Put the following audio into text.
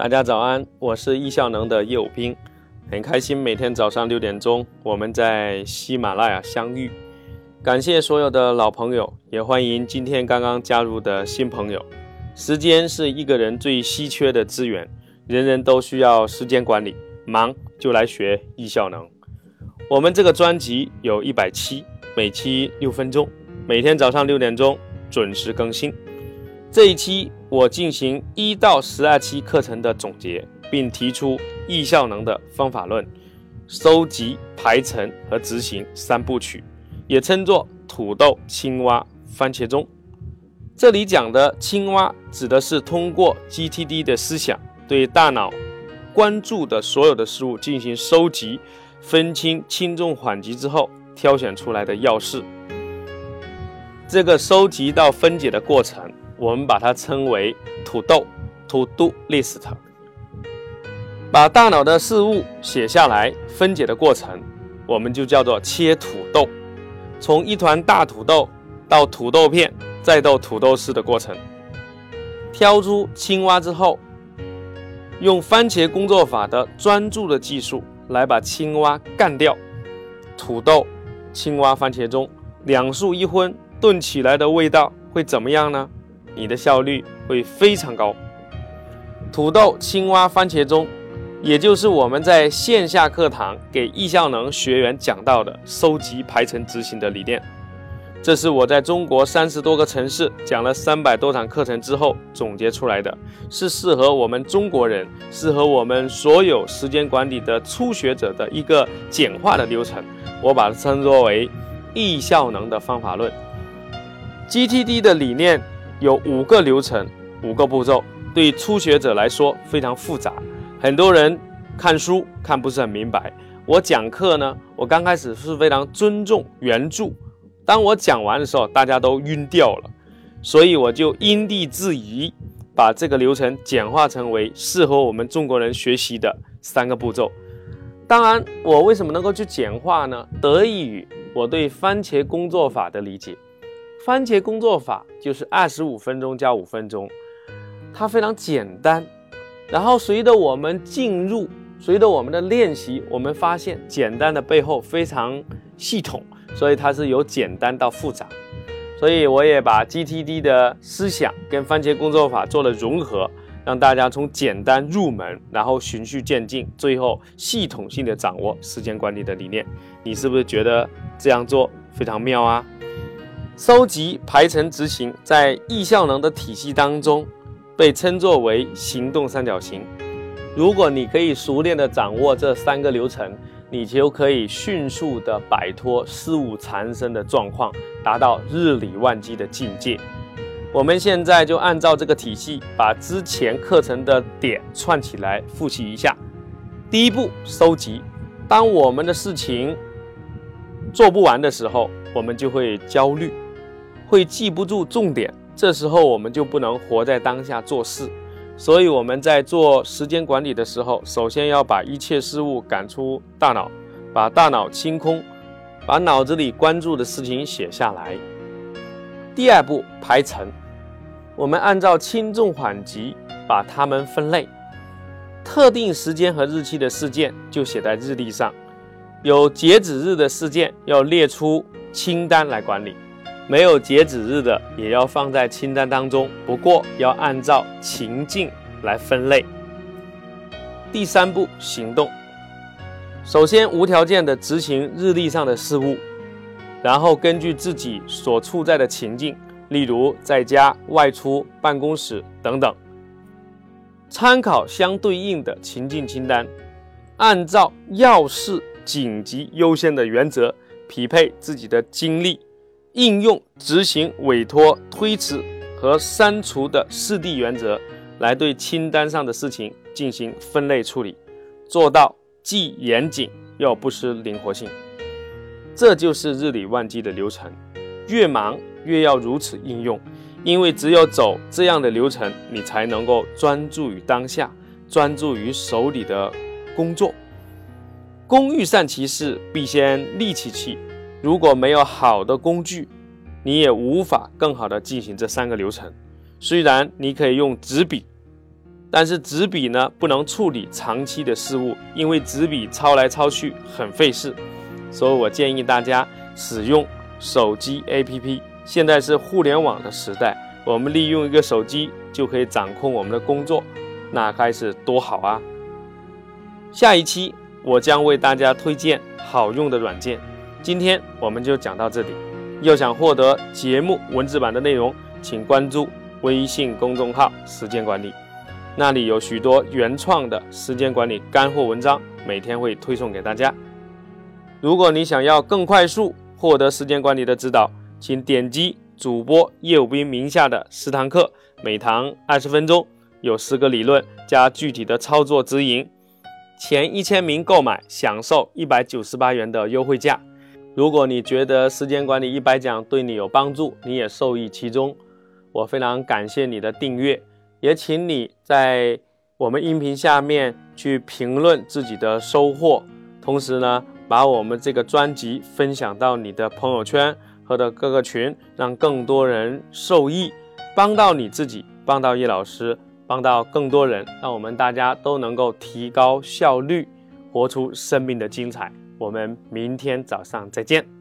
大家早安，我是易效能的业务兵，很开心每天早上六点钟我们在喜马拉雅相遇。感谢所有的老朋友，也欢迎今天刚刚加入的新朋友。时间是一个人最稀缺的资源，人人都需要时间管理，忙就来学易效能。我们这个专辑有一百期，每期六分钟，每天早上六点钟准时更新。这一期我进行一到十二期课程的总结，并提出易效能的方法论，收集、排程和执行三部曲，也称作土豆、青蛙、番茄钟。这里讲的青蛙指的是通过 GTD 的思想，对大脑关注的所有的事物进行收集、分清轻重缓急之后，挑选出来的要事。这个收集到分解的过程。我们把它称为土豆 （to do list）。把大脑的事物写下来，分解的过程，我们就叫做切土豆。从一团大土豆到土豆片，再到土豆丝的过程。挑出青蛙之后，用番茄工作法的专注的技术来把青蛙干掉。土豆、青蛙、番茄中两素一荤炖起来的味道会怎么样呢？你的效率会非常高。土豆、青蛙、番茄钟，也就是我们在线下课堂给易效能学员讲到的收集、排程、执行的理念。这是我在中国三十多个城市讲了三百多场课程之后总结出来的，是适合我们中国人、适合我们所有时间管理的初学者的一个简化的流程。我把它称作为易效能的方法论。GTD 的理念。有五个流程，五个步骤，对初学者来说非常复杂，很多人看书看不是很明白。我讲课呢，我刚开始是非常尊重原著，当我讲完的时候，大家都晕掉了，所以我就因地制宜，把这个流程简化成为适合我们中国人学习的三个步骤。当然，我为什么能够去简化呢？得益于我对番茄工作法的理解。番茄工作法就是二十五分钟加五分钟，它非常简单。然后随着我们进入，随着我们的练习，我们发现简单的背后非常系统，所以它是由简单到复杂。所以我也把 GTD 的思想跟番茄工作法做了融合，让大家从简单入门，然后循序渐进，最后系统性的掌握时间管理的理念。你是不是觉得这样做非常妙啊？收集、排程、执行，在易效能的体系当中，被称作为行动三角形。如果你可以熟练的掌握这三个流程，你就可以迅速的摆脱事物缠身的状况，达到日理万机的境界。我们现在就按照这个体系，把之前课程的点串起来复习一下。第一步，收集。当我们的事情做不完的时候，我们就会焦虑。会记不住重点，这时候我们就不能活在当下做事。所以我们在做时间管理的时候，首先要把一切事物赶出大脑，把大脑清空，把脑子里关注的事情写下来。第二步排程，我们按照轻重缓急把它们分类，特定时间和日期的事件就写在日历上，有截止日的事件要列出清单来管理。没有截止日的也要放在清单当中，不过要按照情境来分类。第三步，行动。首先无条件的执行日历上的事物，然后根据自己所处在的情境，例如在家、外出、办公室等等，参考相对应的情境清单，按照要事紧急优先的原则，匹配自己的精力。应用执行、委托、推迟和删除的四 D 原则，来对清单上的事情进行分类处理，做到既严谨又不失灵活性。这就是日理万机的流程。越忙越要如此应用，因为只有走这样的流程，你才能够专注于当下，专注于手里的工作。工欲善其事，必先利其器。如果没有好的工具，你也无法更好的进行这三个流程。虽然你可以用纸笔，但是纸笔呢，不能处理长期的事物，因为纸笔抄来抄去很费事，所以我建议大家使用手机 APP。现在是互联网的时代，我们利用一个手机就可以掌控我们的工作，那该是多好啊！下一期我将为大家推荐好用的软件。今天我们就讲到这里。要想获得节目文字版的内容，请关注微信公众号“时间管理”。那里有许多原创的时间管理干货文章，每天会推送给大家。如果你想要更快速获得时间管理的指导，请点击主播叶武斌名下的十堂课，每堂二十分钟，有十个理论加具体的操作指引。前一千名购买享受一百九十八元的优惠价。如果你觉得时间管理一百讲对你有帮助，你也受益其中，我非常感谢你的订阅。也请你在我们音频下面去评论自己的收获，同时呢，把我们这个专辑分享到你的朋友圈和的各个群，让更多人受益，帮到你自己，帮到叶老师，帮到更多人，让我们大家都能够提高效率，活出生命的精彩。我们明天早上再见。